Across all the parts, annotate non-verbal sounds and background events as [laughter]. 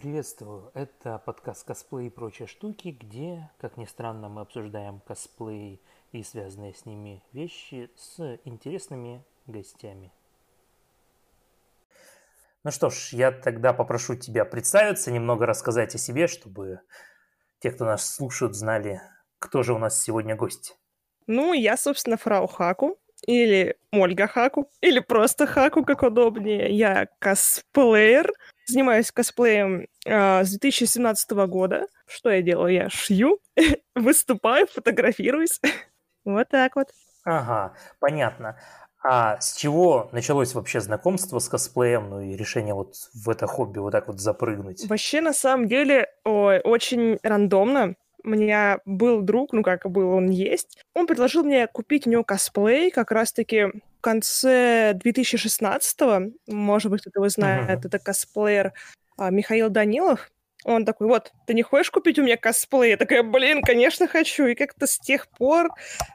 Приветствую! Это подкаст «Косплей и прочие штуки», где, как ни странно, мы обсуждаем косплей и связанные с ними вещи с интересными гостями. Ну что ж, я тогда попрошу тебя представиться, немного рассказать о себе, чтобы те, кто нас слушают, знали, кто же у нас сегодня гость. Ну, я, собственно, фрау Хаку, или Ольга Хаку, или просто Хаку, как удобнее. Я косплеер, Занимаюсь косплеем э, с 2017 года. Что я делаю? Я шью, [laughs] выступаю, фотографируюсь. [laughs] вот так вот. Ага, понятно. А с чего началось вообще знакомство с косплеем, ну и решение вот в это хобби вот так вот запрыгнуть? Вообще, на самом деле, ой, очень рандомно. У меня был друг, ну как был, он есть. Он предложил мне купить у него косплей как раз-таки в конце 2016-го, может быть, кто-то его знает, uh-huh. это косплеер а, Михаил Данилов. Он такой, вот, ты не хочешь купить у меня косплей? Я такая, блин, конечно, хочу. И как-то с тех пор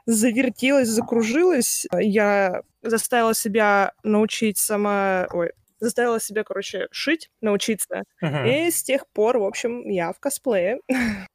завертелась, закружилась. Я заставила себя научить сама... Ой, заставила себя, короче, шить, научиться. Uh-huh. И с тех пор, в общем, я в косплее. [laughs]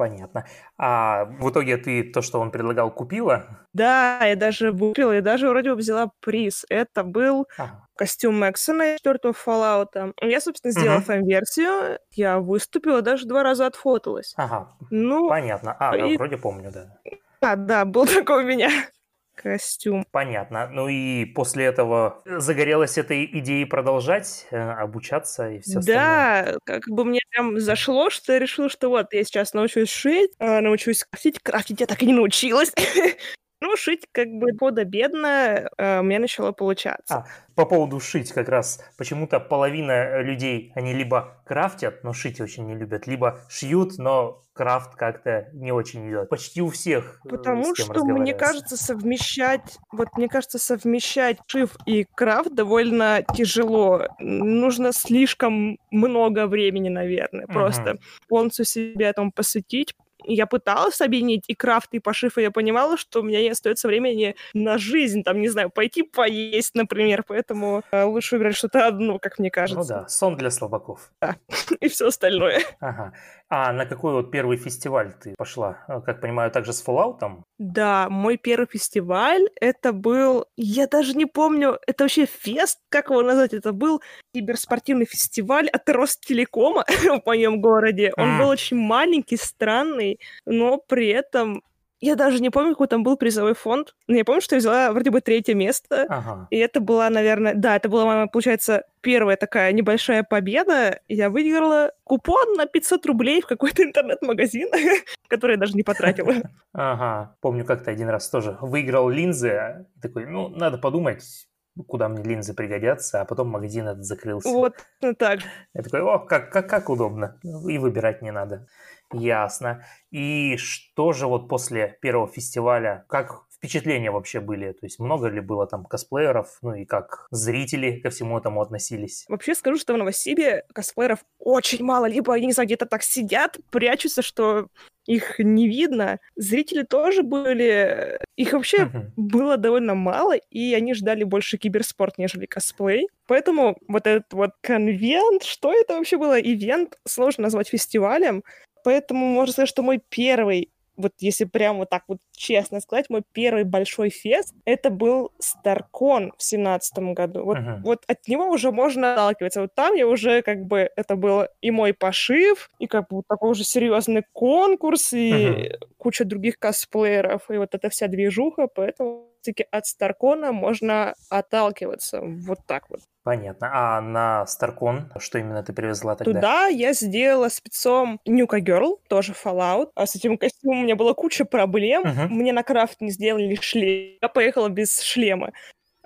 Понятно. А в итоге ты то, что он предлагал, купила? Да, я даже купила, и даже вроде бы взяла приз. Это был ага. костюм Мэксона из четвертого Fallout. Я, собственно, сделала угу. фэн-версию, я выступила, даже два раза отфоталась. Ага, ну, понятно. А, и... вроде помню, да. А, да, был [laughs] такой у меня костюм. Понятно. Ну и после этого загорелась этой идеей продолжать э, обучаться и все остальное. Да, как бы мне прям зашло, что я решила, что вот я сейчас научусь шить, э, научусь крафтить. Крафтить я так и не научилась. [laughs] Ну, шить как бы худо-бедно э, у меня начало получаться. А, по поводу шить как раз. Почему-то половина людей, они либо крафтят, но шить очень не любят, либо шьют, но крафт как-то не очень идет. Почти у всех. Э, Потому что, мне кажется, совмещать, вот мне кажется, совмещать шив и крафт довольно тяжело. Нужно слишком много времени, наверное, угу. просто полностью себе этому посвятить, я пыталась объединить и крафт, и пошив, и я понимала, что у меня не остается времени на жизнь, там, не знаю, пойти поесть, например, поэтому э, лучше выбрать что-то одно, как мне кажется. Ну да, сон для слабаков. Да, [laughs] и все остальное. Ага. А на какой вот первый фестиваль ты пошла? Э, как понимаю, также с Fallout? Да, мой первый фестиваль, это был, я даже не помню, это вообще фест, как его назвать? Это был киберспортивный фестиваль от Ростелекома [laughs] в моем городе. Он был очень маленький, странный, но при этом я даже не помню, какой там был призовой фонд. Но я помню, что я взяла вроде бы третье место. Ага. И это была, наверное... Да, это была, получается, первая такая небольшая победа. Я выиграла купон на 500 рублей в какой-то интернет-магазин, [laughs] который я даже не потратила. Ага. Помню, как-то один раз тоже выиграл линзы. Такой, ну, надо подумать, куда мне линзы пригодятся, а потом магазин этот закрылся. Вот, ну так. Я такой, о, как, как, как удобно. И выбирать не надо. Ясно. И что же вот после первого фестиваля, как впечатления вообще были? То есть много ли было там косплееров, ну и как зрители ко всему этому относились? Вообще скажу, что в Новосибе косплееров очень мало, либо они, не знаю, где-то так сидят, прячутся, что их не видно. Зрители тоже были... Их вообще uh-huh. было довольно мало, и они ждали больше киберспорт, нежели косплей. Поэтому вот этот вот конвент, что это вообще было? Ивент сложно назвать фестивалем, Поэтому можно сказать, что мой первый вот если прям вот так вот честно сказать, мой первый большой фест, это был Старкон в семнадцатом году. Вот, uh-huh. вот от него уже можно отталкиваться. Вот там я уже как бы, это был и мой пошив, и как бы вот такой уже серьезный конкурс, и uh-huh. куча других косплееров, и вот эта вся движуха, поэтому таки от Старкона можно отталкиваться. Вот так вот. Понятно. А на Старкон что именно ты привезла тогда? Туда я сделала спецом Нюка Girl, тоже Fallout. А с этим костюмом у меня была куча проблем. Uh-huh. Мне на крафт не сделали шлем. Я поехала без шлема.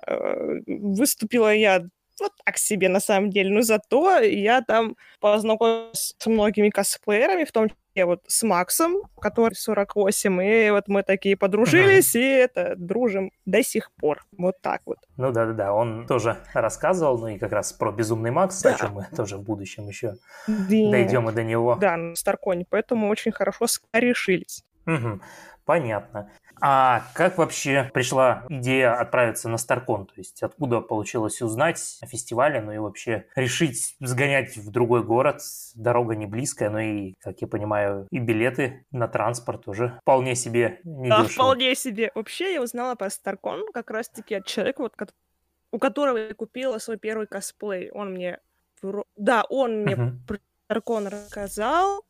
Э, выступила я вот так себе на самом деле. Но зато я там познакомилась с многими косплеерами, в том числе вот с Максом, который 48, и вот мы такие подружились, uh-huh. и это дружим до сих пор. Вот так вот. Ну да-да-да, он тоже рассказывал, ну и как раз про Безумный Макс, да. о чем мы тоже в будущем еще да. дойдем и до него. Да, на Старконе, поэтому очень хорошо решились. Угу. Понятно. А как вообще пришла идея отправиться на Старкон? То есть откуда получилось узнать о фестивале, ну и вообще решить сгонять в другой город? Дорога не близкая, но и, как я понимаю, и билеты на транспорт тоже вполне себе не Да, вполне себе. Вообще я узнала про Старкон как раз-таки от человека, вот, у которого я купила свой первый косплей. Он мне... Да, он мне uh-huh. про Старкон рассказал,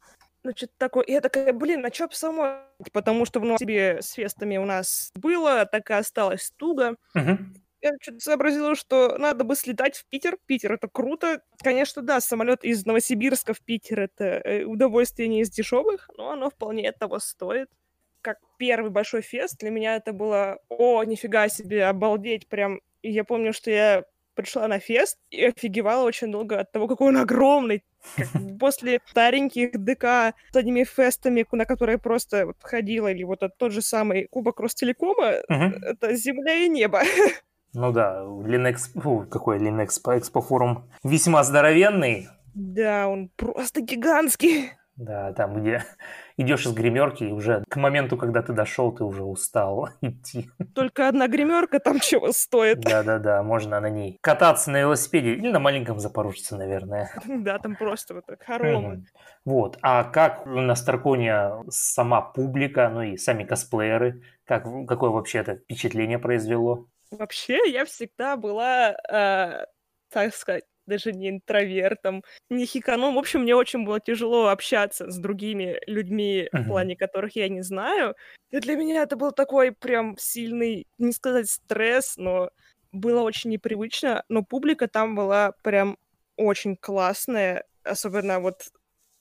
ну, что-то такое. И я такая, блин, а чё бы самой? Потому что в себе с фестами у нас было, так и осталось туго. Uh-huh. Я что-то сообразила, что надо бы слетать в Питер. Питер — это круто. Конечно, да, самолет из Новосибирска в Питер — это э, удовольствие не из дешевых, но оно вполне того стоит. Как первый большой фест для меня это было, о, нифига себе, обалдеть прям. И я помню, что я пришла на фест и офигевала очень долго от того, какой он огромный. Как [laughs] после стареньких ДК с одними фестами, на которые просто вот ходила, или вот тот же самый Кубок Ростелекома, uh-huh. это земля и небо. [laughs] Ну да, Linux, какой Linux Expo форум весьма здоровенный. Да, он просто гигантский. Да, там, где [laughs] идешь из гримерки, и уже к моменту, когда ты дошел, ты уже устал [laughs] идти. Только одна гримерка там чего стоит. Да-да-да, можно на ней кататься на велосипеде или на маленьком запорожце, наверное. [laughs] Да, там просто вот так хоромы. Вот, а как на Старконе сама публика, ну и сами косплееры, как, какое вообще это впечатление произвело? Вообще, я всегда была, э, так сказать, даже не интровертом, не хиканом. В общем, мне очень было тяжело общаться с другими людьми, uh-huh. в плане которых я не знаю. И для меня это был такой прям сильный, не сказать стресс, но было очень непривычно. Но публика там была прям очень классная, особенно вот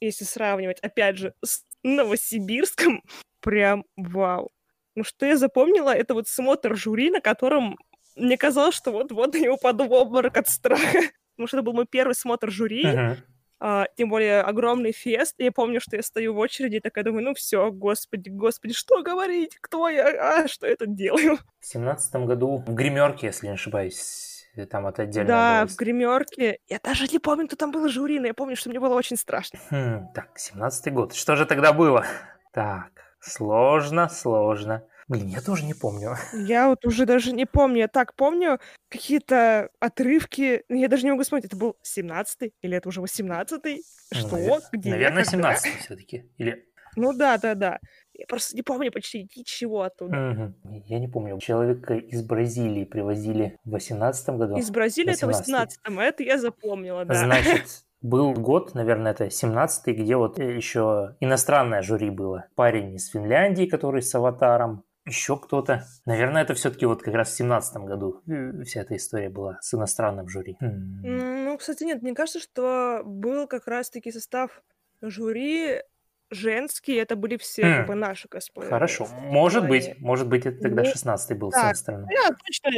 если сравнивать, опять же, с Новосибирском, [laughs] прям вау. Ну, что я запомнила, это вот смотр жюри, на котором мне казалось, что вот-вот я упаду в обморок от страха потому что это был мой первый смотр жюри, uh-huh. а, тем более огромный фест. И я помню, что я стою в очереди и такая думаю, ну все, господи, господи, что говорить, кто я, а, что я тут делаю? В семнадцатом году в гримерке, если не ошибаюсь, там это отдельно Да, было. в гримерке. Я даже не помню, кто там был жюри, но я помню, что мне было очень страшно. Хм, так, семнадцатый год. Что же тогда было? [laughs] Так, сложно, сложно. Блин, я тоже не помню. [laughs] Я вот уже даже не помню. Я так помню какие-то отрывки. Ну, я даже не могу вспомнить, это был 17-й или это уже 18-й? Ну, Что? Навер... Где? Наверное, 17-й все-таки. Или... Ну да, да, да. Я просто не помню почти ничего оттуда. Угу. Я не помню. Человека из Бразилии привозили в 18 году. Из Бразилии 18 это 18-м, это я запомнила, да. Значит, [laughs] был год, наверное, это 17-й, где вот еще иностранное жюри было. Парень из Финляндии, который с аватаром, еще кто-то. Наверное, это все-таки вот как раз в семнадцатом году э, вся эта история была с иностранным жюри. Ну, кстати, нет, мне кажется, что был как раз-таки состав жюри женский, это были все mm. как бы наши косплееры. Хорошо, может быть, может быть, это тогда 16-й ну, был так, с иностранным. Я точно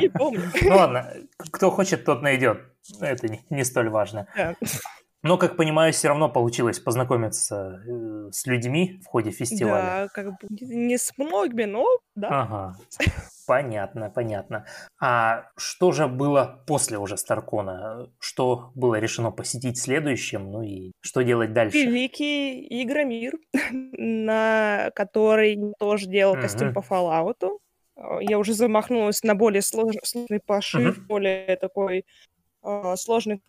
не помню. [laughs] Ну ладно, кто хочет, тот найдет. Это не столь важно. Но, как понимаю, все равно получилось познакомиться э, с людьми в ходе фестиваля. Да, как бы не с многими, но да. Ага. Понятно, понятно. А что же было после уже Старкона? Что было решено посетить следующим? Ну и что делать дальше? Великий Игромир, [laughs] на который тоже делал угу. костюм по Fallout. Я уже замахнулась на более сложный, сложный пошив, угу. более такой э, сложный,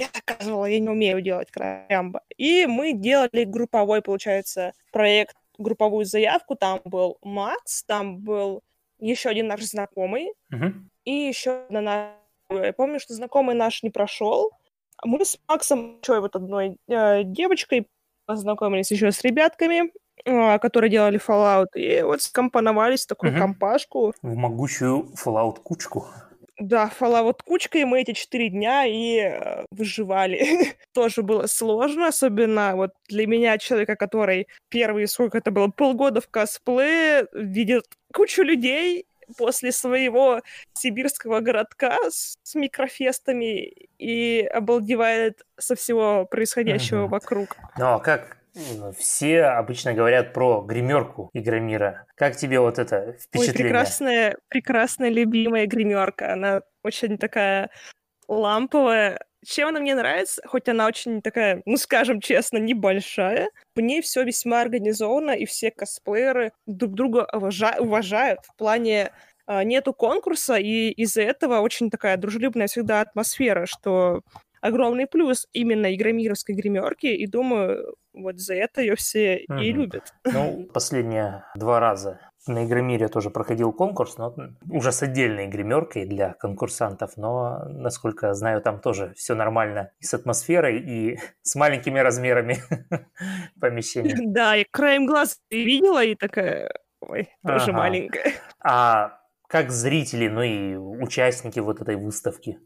я доказывала, я не умею делать крямба. И мы делали групповой, получается, проект, групповую заявку. Там был Макс, там был еще один наш знакомый, uh-huh. и еще одна наша... Я помню, что знакомый наш не прошел. Мы с Максом, еще вот одной э, девочкой, познакомились еще с ребятками, э, которые делали Fallout, и вот скомпоновались в такую uh-huh. компашку. В могучую Fallout-кучку. Да, вот кучкой мы эти четыре дня и э, выживали. [laughs] Тоже было сложно, особенно вот для меня, человека, который первые, сколько это было, полгода в косплее, видит кучу людей после своего сибирского городка с, с микрофестами и обалдевает со всего происходящего mm-hmm. вокруг. Ну, а как все обычно говорят про гримерку Игромира. Как тебе вот это впечатление? Ой, прекрасная, прекрасная любимая гримерка. Она очень такая ламповая. чем она мне нравится, хоть она очень такая, ну, скажем честно, небольшая, в ней все весьма организовано, и все косплееры друг друга уважа- уважают в плане а, нету конкурса, и из-за этого очень такая дружелюбная всегда атмосфера, что огромный плюс именно игромировской гримерки, и думаю, вот за это ее все угу. и любят. Ну, последние два раза на Игромире тоже проходил конкурс, но уже с отдельной гримеркой для конкурсантов, но, насколько я знаю, там тоже все нормально и с атмосферой, и [laughs] с маленькими размерами [laughs] помещения. [laughs] Да, и краем глаз видела, и такая, ой, тоже ага. маленькая. А как зрители, ну и участники вот этой выставки,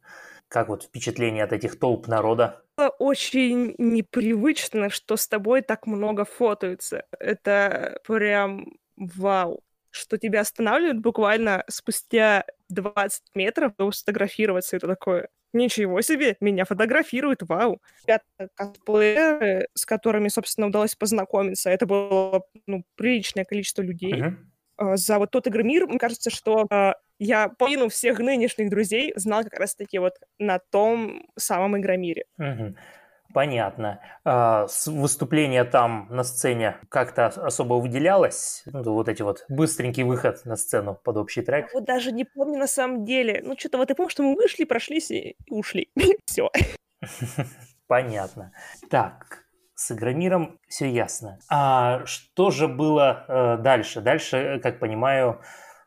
как вот впечатление от этих толп народа? Очень непривычно, что с тобой так много фотаются. Это прям вау что тебя останавливают буквально спустя 20 метров, чтобы сфотографироваться. Это такое, ничего себе, меня фотографируют, вау. Ребята косплееры, с которыми, собственно, удалось познакомиться, это было ну, приличное количество людей. Uh-huh. За вот тот игромир, мне кажется, что а, я половину всех нынешних друзей знал как раз-таки вот на том самом игромире. Понятно. А, выступление там на сцене как-то особо выделялось? Ну, вот эти вот быстренький выход на сцену под общий трек? вот даже не помню на самом деле. Ну, что-то вот я помню, что мы вышли, прошлись и ушли. [laughs] Все. [laughs] Понятно. Так, с Игромиром все ясно. А что же было э, дальше? Дальше, как понимаю,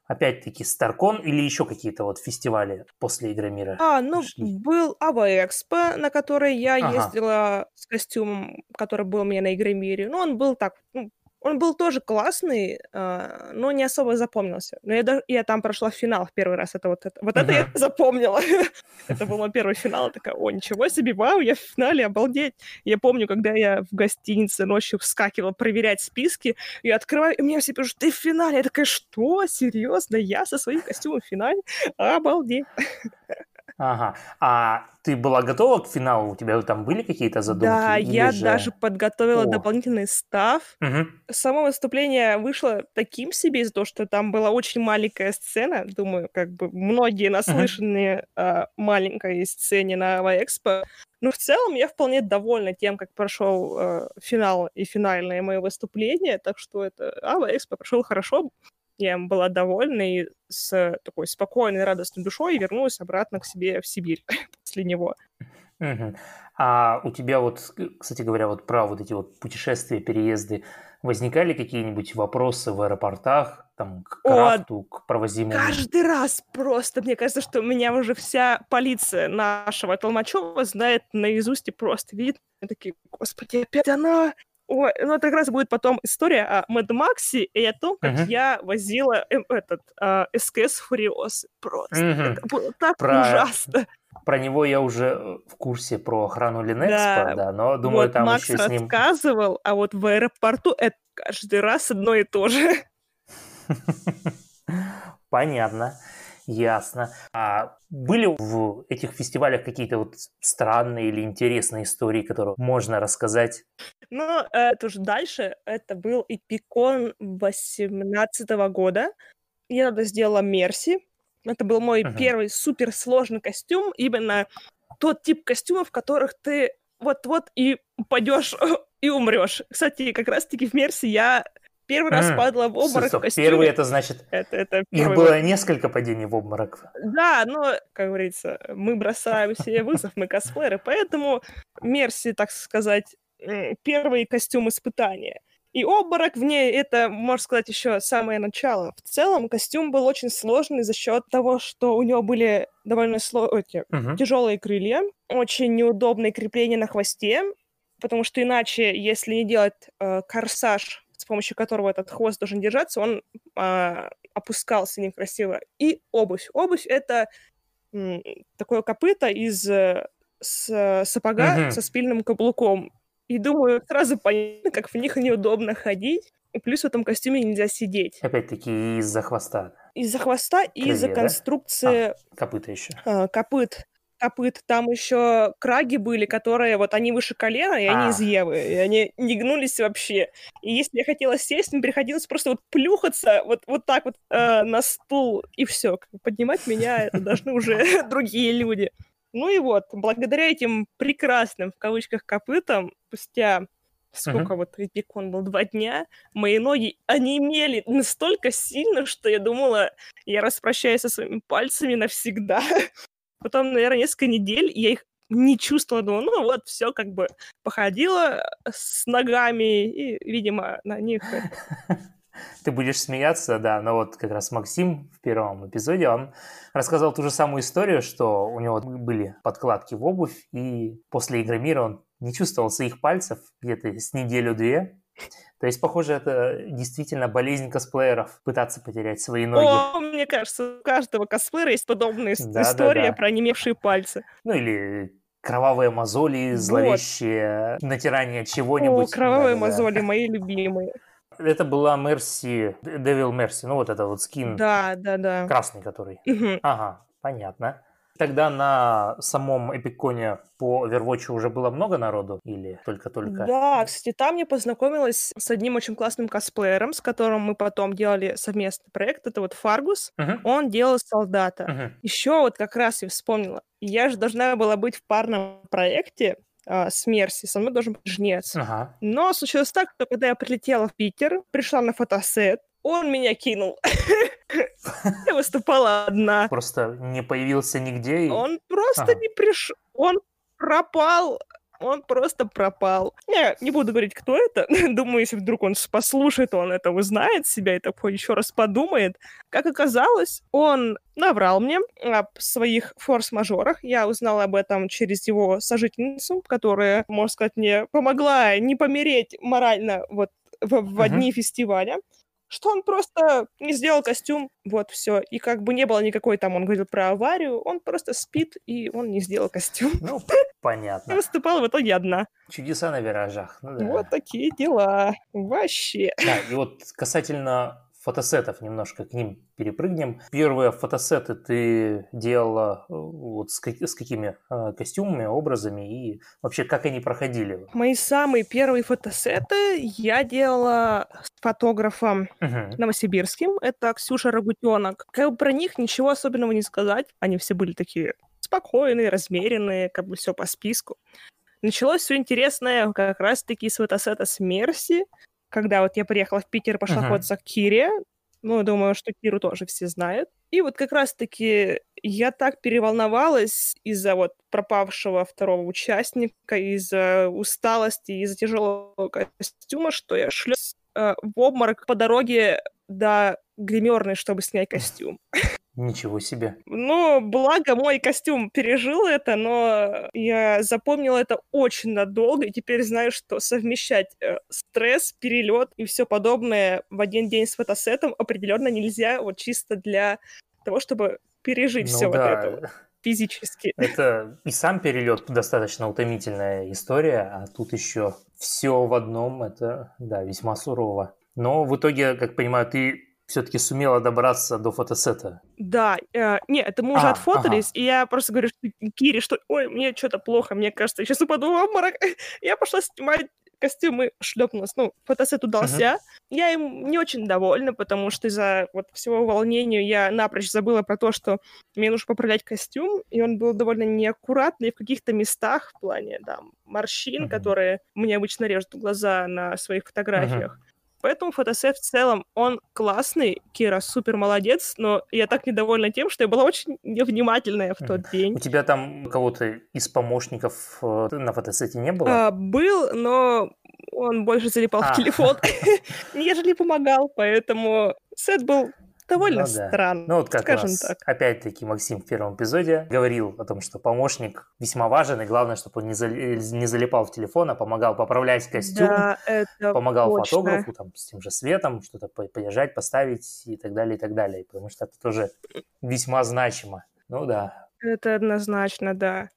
опять-таки Старкон или еще какие-то вот фестивали после Игромира? А, ну, шли? был Ава Экспо, на который я ага. ездила с костюмом, который был у меня на Игромире. Ну, он был так, ну, он был тоже классный, э, но не особо запомнился. Но я, я там прошла финал в первый раз. Это вот это, вот это я [laughs] запомнила. [laughs] это был мой первый финал. Такая, о, ничего себе, вау, я в финале, обалдеть. Я помню, когда я в гостинице ночью вскакивала проверять списки, я открываю, и мне все пишут, ты в финале. Я такая, что, серьезно? Я со своим костюмом в финале? Обалдеть. [laughs] Ага. А ты была готова к финалу? У тебя там были какие-то задумки? Да, я же... даже подготовила О. дополнительный став. Угу. Само выступление вышло таким себе из-за того, что там была очень маленькая сцена. Думаю, как бы многие наслышаны угу. о маленькой сцене на Экспо. Но в целом я вполне довольна тем, как прошел э, финал и финальное мое выступление, так что это Ава Экспо прошел хорошо я была довольна и с такой спокойной, радостной душой вернулась обратно к себе в Сибирь [laughs] после него. Угу. А у тебя вот, кстати говоря, вот про вот эти вот путешествия, переезды, возникали какие-нибудь вопросы в аэропортах, там, к крафту, О, к провозимому? Каждый раз просто, мне кажется, что меня уже вся полиция нашего Толмачева знает наизусть и просто видит. Такие, господи, опять она, Ой, ну это как раз будет потом история о Мэд Максе и о том, как uh-huh. я возила э, этот э, СКС Фуриос. Просто uh-huh. это было так про... ужасно. Про него я уже в курсе про охрану Линэкспо, да, да но думаю, вот там Макс еще с ним... рассказывал, а вот в аэропорту это каждый раз одно и то же. [laughs] Понятно. Ясно. А были в этих фестивалях какие-то вот странные или интересные истории, которые можно рассказать? Ну, это уже дальше. Это был Эпикон 18 года. Я тогда сделала Мерси. Это был мой uh-huh. первый суперсложный костюм. Именно тот тип костюмов, в которых ты вот-вот и упадешь [laughs] и умрешь. Кстати, как раз-таки в Мерси я Первый раз падала в обморок Стоп, в костюме. Первый это значит, это, это их было несколько падений в обморок. Да, но, как говорится, мы бросаем себе вызов, мы косплееры, поэтому Мерси, так сказать, первый костюм испытания. И обморок в ней это, можно сказать, еще самое начало. В целом костюм был очень сложный за счет того, что у него были довольно сло... Эти, uh-huh. тяжелые крылья, очень неудобные крепления на хвосте, потому что иначе, если не делать э, корсаж с помощью которого этот хвост должен держаться, он а, опускался некрасиво. И обувь. Обувь — это м, такое копыто из э, с, сапога uh-huh. со спильным каблуком. И думаю, сразу понятно, как в них неудобно ходить. И плюс в этом костюме нельзя сидеть. Опять-таки из-за хвоста. Из-за хвоста и из-за конструкции... А, копыта еще. А, копыт копыт. Там еще краги были, которые вот они выше колена, и они из Евы, и они не гнулись вообще. И если я хотела сесть, мне приходилось просто вот плюхаться вот, вот так вот э, на стул, и все. Поднимать меня должны уже [laughs] другие люди. Ну и вот, благодаря этим прекрасным, в кавычках, копытам, спустя сколько uh-huh. вот эпикон был, два дня, мои ноги онемели настолько сильно, что я думала, я распрощаюсь со своими пальцами навсегда. [laughs] Потом, наверное, несколько недель я их не чувствовала, думала, ну вот, все как бы походила с ногами, и, видимо, на них [laughs] ты будешь смеяться, да, но вот как раз Максим в первом эпизоде, он рассказал ту же самую историю, что у него были подкладки в обувь, и после игры мира он не чувствовал своих пальцев где-то с неделю-две. То есть, похоже, это действительно болезнь косплееров пытаться потерять свои ноги. О, мне кажется, у каждого косплеера есть подобная да, история да, да. про онемевшие пальцы. Ну или кровавые мозоли, зловещие вот. натирание чего-нибудь. О, кровавые да, мозоли, да. мои любимые. Это была Мерси, Devil Мерси, ну вот это вот скин. Да, да, да. Красный который. Ага, понятно. Тогда на самом Эпиконе по Overwatch уже было много народу или только-только? Да, кстати, там я познакомилась с одним очень классным косплеером, с которым мы потом делали совместный проект. Это вот Фаргус. Uh-huh. Он делал солдата. Uh-huh. Еще вот как раз я вспомнила. Я же должна была быть в парном проекте а, с Мерси, со мной должен быть жнец. Ага. Но случилось так, что когда я прилетела в Питер, пришла на фотосет, он меня кинул. [laughs] Я выступала одна. Просто не появился нигде? Он просто не пришел. Он пропал он просто пропал. Я не буду говорить, кто это. [laughs] Думаю, если вдруг он послушает, он это узнает себя и такой еще раз подумает. Как оказалось, он наврал мне о своих форс-мажорах. Я узнала об этом через его сожительницу, которая, можно сказать, мне помогла не помереть морально вот в, в uh-huh. дни фестиваля что он просто не сделал костюм, вот все. И как бы не было никакой там, он говорил про аварию, он просто спит, и он не сделал костюм. Ну, [laughs] понятно. И выступала в итоге одна. Чудеса на виражах. Ну, да. Вот такие дела. Вообще. Да, и вот касательно фотосетов немножко к ним перепрыгнем. Первые фотосеты ты делала э, вот с, с какими э, костюмами, образами и вообще как они проходили? Мои самые первые фотосеты я делала с фотографом uh-huh. новосибирским. Это Ксюша Рагутенок. Как бы про них ничего особенного не сказать. Они все были такие спокойные, размеренные, как бы все по списку. Началось все интересное как раз-таки с фотосета с Мерси, когда вот я приехала в Питер, пошла uh-huh. ходиться к Кире, ну, думаю, что Киру тоже все знают. И вот как раз-таки я так переволновалась из-за вот пропавшего второго участника, из-за усталости, из-за тяжелого костюма, что я шлёс э, в обморок по дороге до гримерной, чтобы снять костюм. [laughs] Ничего себе. Ну, благо мой костюм пережил это, но я запомнила это очень надолго, и теперь знаю, что совмещать э, стресс, перелет и все подобное в один день с фотосетом определенно нельзя, вот чисто для того, чтобы пережить ну, все да. вот это физически. Это и сам перелет достаточно утомительная история, а тут еще все в одном, это, да, весьма сурово. Но в итоге, как понимаю, ты все-таки сумела добраться до фотосета. Да, э, не, это мы уже а, отфотались, ага. и я просто говорю что, Кире, что ой, мне что-то плохо, мне кажется, я сейчас упаду в обморок. [laughs] я пошла снимать костюм и шлепнулась. Ну, фотосет удался. Uh-huh. Я им не очень довольна, потому что из-за вот всего волнения я напрочь забыла про то, что мне нужно поправлять костюм, и он был довольно неаккуратный в каких-то местах в плане, да, морщин, uh-huh. которые мне обычно режут глаза на своих фотографиях. Uh-huh. Поэтому фотосет в целом, он классный, Кира супер молодец, но я так недовольна тем, что я была очень невнимательная в тот день. У тебя там кого-то из помощников э, на фотосете не было? А, был, но он больше залипал а. в телефон, [laughs] нежели помогал, поэтому сет был довольно ну, да. странно. Ну вот как скажем раз, так. Опять-таки Максим в первом эпизоде говорил о том, что помощник весьма важен, и главное, чтобы он не, зал... не залипал в телефон, а помогал поправлять костюм, да, помогал точно. фотографу там, с тем же светом, что-то подержать, поставить и так далее, и так далее. Потому что это тоже весьма значимо. Ну да. Это однозначно, да.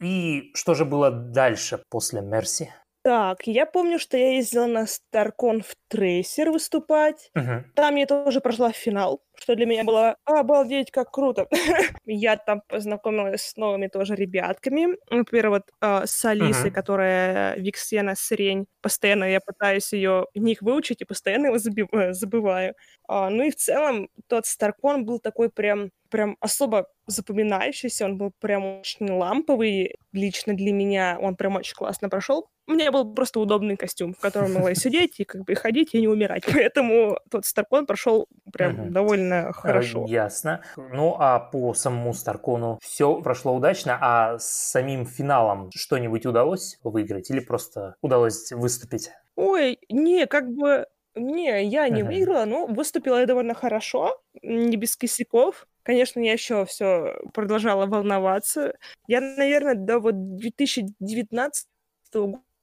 И что же было дальше после Мерси? Так, я помню, что я ездила на StarCon в Трейсер выступать. Угу. Там я тоже прошла финал, что для меня было обалдеть, как круто. [laughs] я там познакомилась с новыми тоже ребятками. Например, вот э, с Алисой, угу. которая Виксена Сирень. Постоянно я пытаюсь ее них выучить и постоянно его забиваю, забываю. А, ну и в целом тот StarCon был такой прям, прям особо запоминающийся, он был прям очень ламповый лично для меня, он прям очень классно прошел. У меня был просто удобный костюм, в котором могла [laughs] сидеть и как бы ходить и не умирать. [laughs] Поэтому тот Старкон прошел прям угу. довольно хорошо. Ясно. Ну, а по самому Старкону все прошло удачно, а с самим финалом что-нибудь удалось выиграть или просто удалось выступить? Ой, не, как бы не, я не Ага. выиграла, но выступила я довольно хорошо, не без косяков. Конечно, я еще все продолжала волноваться. Я, наверное, до вот 2019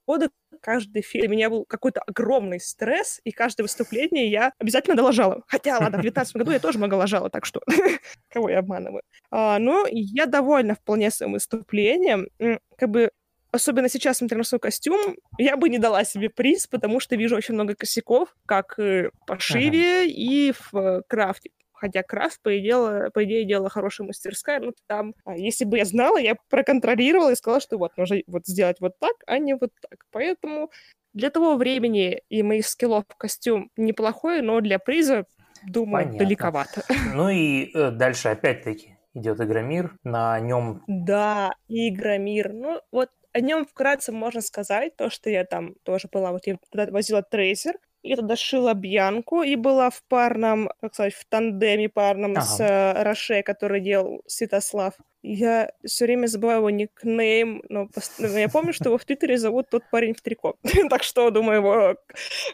года каждый фильм у меня был какой-то огромный стресс, и каждое выступление я обязательно доложала. Хотя, ладно, в 2019 году я тоже много ложала, так что [laughs] кого я обманываю. А, но я довольна вполне своим выступлением. Как бы особенно сейчас, смотря на свой костюм, я бы не дала себе приз, потому что вижу очень много косяков, как в пошиве ага. и в э, крафте. Хотя крафт, по идее, по идее, делала хорошая мастерская, но там, а, если бы я знала, я проконтролировала и сказала, что вот, нужно вот сделать вот так, а не вот так. Поэтому для того времени и моих скиллов костюм неплохой, но для приза, думаю, Понятно. далековато. [laughs] Ну и э, дальше опять-таки идет Игромир, на нем... Да, Игромир. Ну, вот о нем вкратце можно сказать, то, что я там тоже была, вот я туда возила трейсер, я туда шила Бьянку и была в парном, как сказать, в тандеме парном ага. с э, Роше, который делал Святослав. Я все время забываю его никнейм, но я помню, что его в Твиттере зовут тот парень в трико. [laughs] так что, думаю, его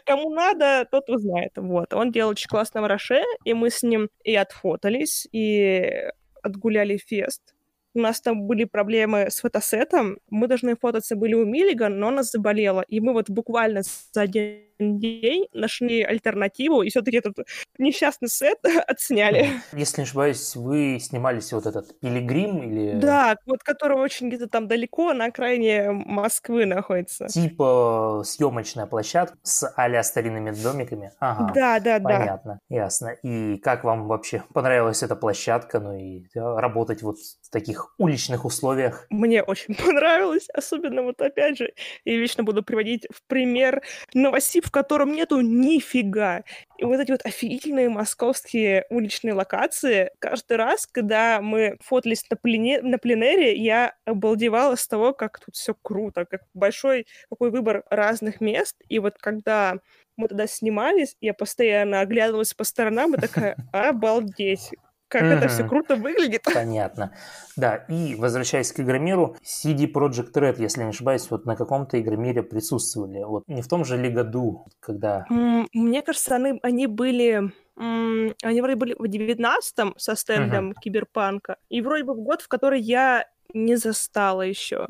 кому надо, тот узнает. Вот. Он делал очень классного Роше, и мы с ним и отфотались, и отгуляли фест у нас там были проблемы с фотосетом, мы должны фототься были у Миллиган, но она заболела, и мы вот буквально за один день нашли альтернативу, и все-таки этот несчастный сет [laughs] отсняли. Если не ошибаюсь, вы снимались вот этот Пилигрим или... Да, вот который очень где-то там далеко, на окраине Москвы находится. Типа съемочная площадка с а старинными домиками? Ага, да, да, понятно, да. Понятно, ясно. И как вам вообще понравилась эта площадка, ну и работать вот в таких уличных условиях? Мне очень [laughs] понравилось, особенно вот опять же, я вечно буду приводить в пример Новосиб в котором нету нифига. И вот эти вот офигительные московские уличные локации, каждый раз, когда мы фотались на, плене, на пленере, я обалдевала с того, как тут все круто, как большой какой выбор разных мест. И вот когда мы тогда снимались, я постоянно оглядывалась по сторонам и такая, [laughs] обалдеть, как mm-hmm. это все круто выглядит. [laughs] Понятно. Да, и возвращаясь к Игромиру, CD Project Red, если не ошибаюсь, вот на каком-то Игромире присутствовали. Вот не в том же ли году, когда... Mm, мне кажется, они, они были... они вроде были в 19-м со стендом uh-huh. Киберпанка. И вроде бы в год, в который я не застала еще,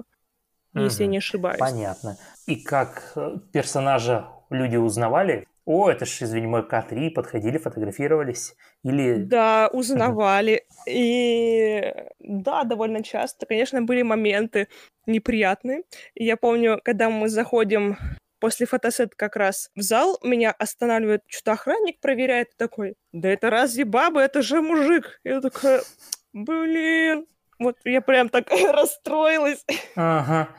uh-huh. если я не ошибаюсь. Понятно. И как э, персонажа люди узнавали? О, это же, извини, мой К3, подходили, фотографировались. Или... Да, [laughs] узнавали. И да, довольно часто, конечно, были моменты неприятные. Я помню, когда мы заходим после фотосет как раз в зал, меня останавливает что-то охранник, проверяет, такой, да это разве баба, это же мужик. Я такая, блин, вот я прям так [laughs] расстроилась. Ага.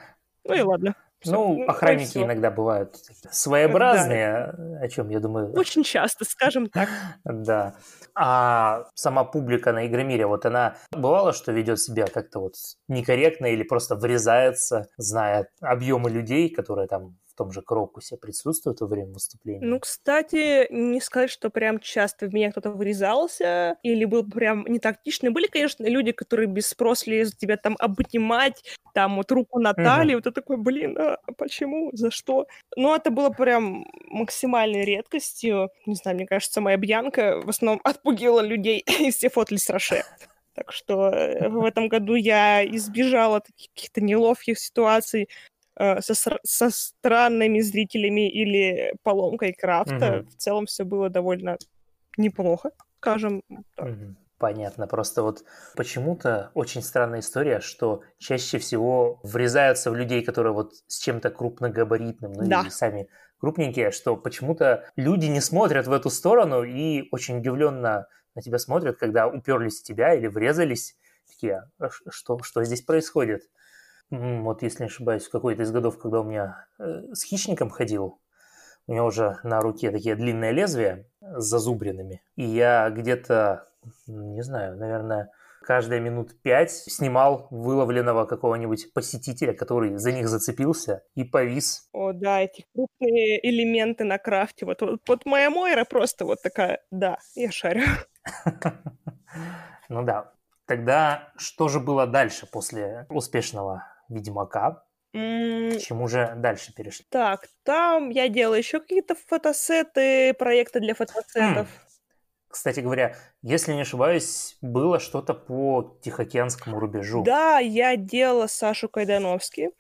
Ну и ладно. Ну, охранники иногда бывают своеобразные, да. о чем я думаю. Очень часто, скажем так. Да. А сама публика на Игромире, вот она бывало, что ведет себя как-то вот некорректно или просто врезается, зная объемы людей, которые там том же Крокусе присутствует во время выступления? Ну, кстати, не сказать, что прям часто в меня кто-то вырезался или был прям не тактичный. Были, конечно, люди, которые без спроса лезут тебя там обнимать, там вот руку на талии, угу. вот это такой, блин, а почему, за что? Но это было прям максимальной редкостью. Не знаю, мне кажется, моя Бьянка в основном [laughs] отпугила людей, [laughs] и все фотали с Роше. Так что э, в этом году я избежала каких-то неловких ситуаций. Э, со, со странными зрителями или поломкой крафта. Угу. В целом все было довольно неплохо, скажем так. Угу. Понятно. Просто вот почему-то очень странная история, что чаще всего врезаются в людей, которые вот с чем-то крупногабаритным, ну да. и сами крупненькие, что почему-то люди не смотрят в эту сторону и очень удивленно на тебя смотрят, когда уперлись в тебя или врезались. Такие, «А что, что здесь происходит? Вот если не ошибаюсь, в какой-то из годов, когда у меня э, с хищником ходил, у меня уже на руке такие длинные лезвия с зазубринами. И я где-то, не знаю, наверное, каждые минут пять снимал выловленного какого-нибудь посетителя, который за них зацепился и повис. О, да, эти крупные элементы на крафте. Вот, вот, вот моя Мойра просто вот такая, да, я шарю. [laughs] Ну да. Тогда что же было дальше после успешного Ведьмака? К чему же дальше перешли? Так, там я делала еще какие-то фотосеты, проекты для фотосетов. Кстати говоря, если не ошибаюсь, было что-то по Тихоокеанскому рубежу. Да, я делала Сашу Кайдановски.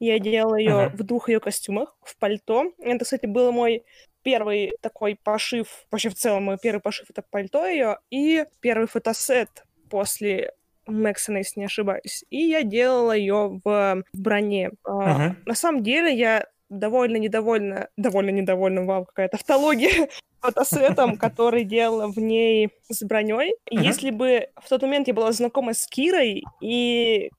Я делала ее uh-huh. в двух ее костюмах, в пальто. Это, кстати, был мой первый такой пошив, вообще в целом мой первый пошив это пальто ее, и первый фотосет после Мэксона, если не ошибаюсь. И я делала ее в, в броне. Uh-huh. На самом деле я довольно недовольна, довольно недовольна, вау, какая тавтология, [laughs] фотосетом, [laughs] который делала в ней с броней. Uh-huh. Если бы в тот момент я была знакома с Кирой, и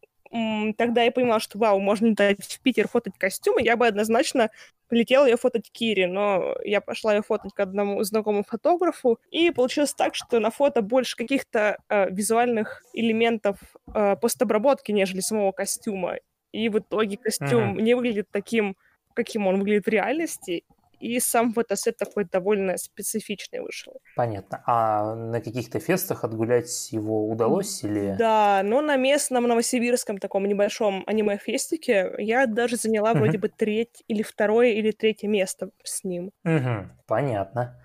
тогда я понимала, что вау, можно летать в Питер фотать костюмы, я бы однозначно полетела ее фотать Кире, но я пошла ее фотать к одному знакомому фотографу, и получилось так, что на фото больше каких-то э, визуальных элементов э, постобработки, нежели самого костюма. И в итоге костюм uh-huh. не выглядит таким, каким он выглядит в реальности, и сам фотосет такой довольно специфичный вышел. Понятно. А на каких-то фестах отгулять его удалось или... Да, но на местном новосибирском таком небольшом аниме-фестике я даже заняла вроде бы треть или второе или третье место с ним. Понятно.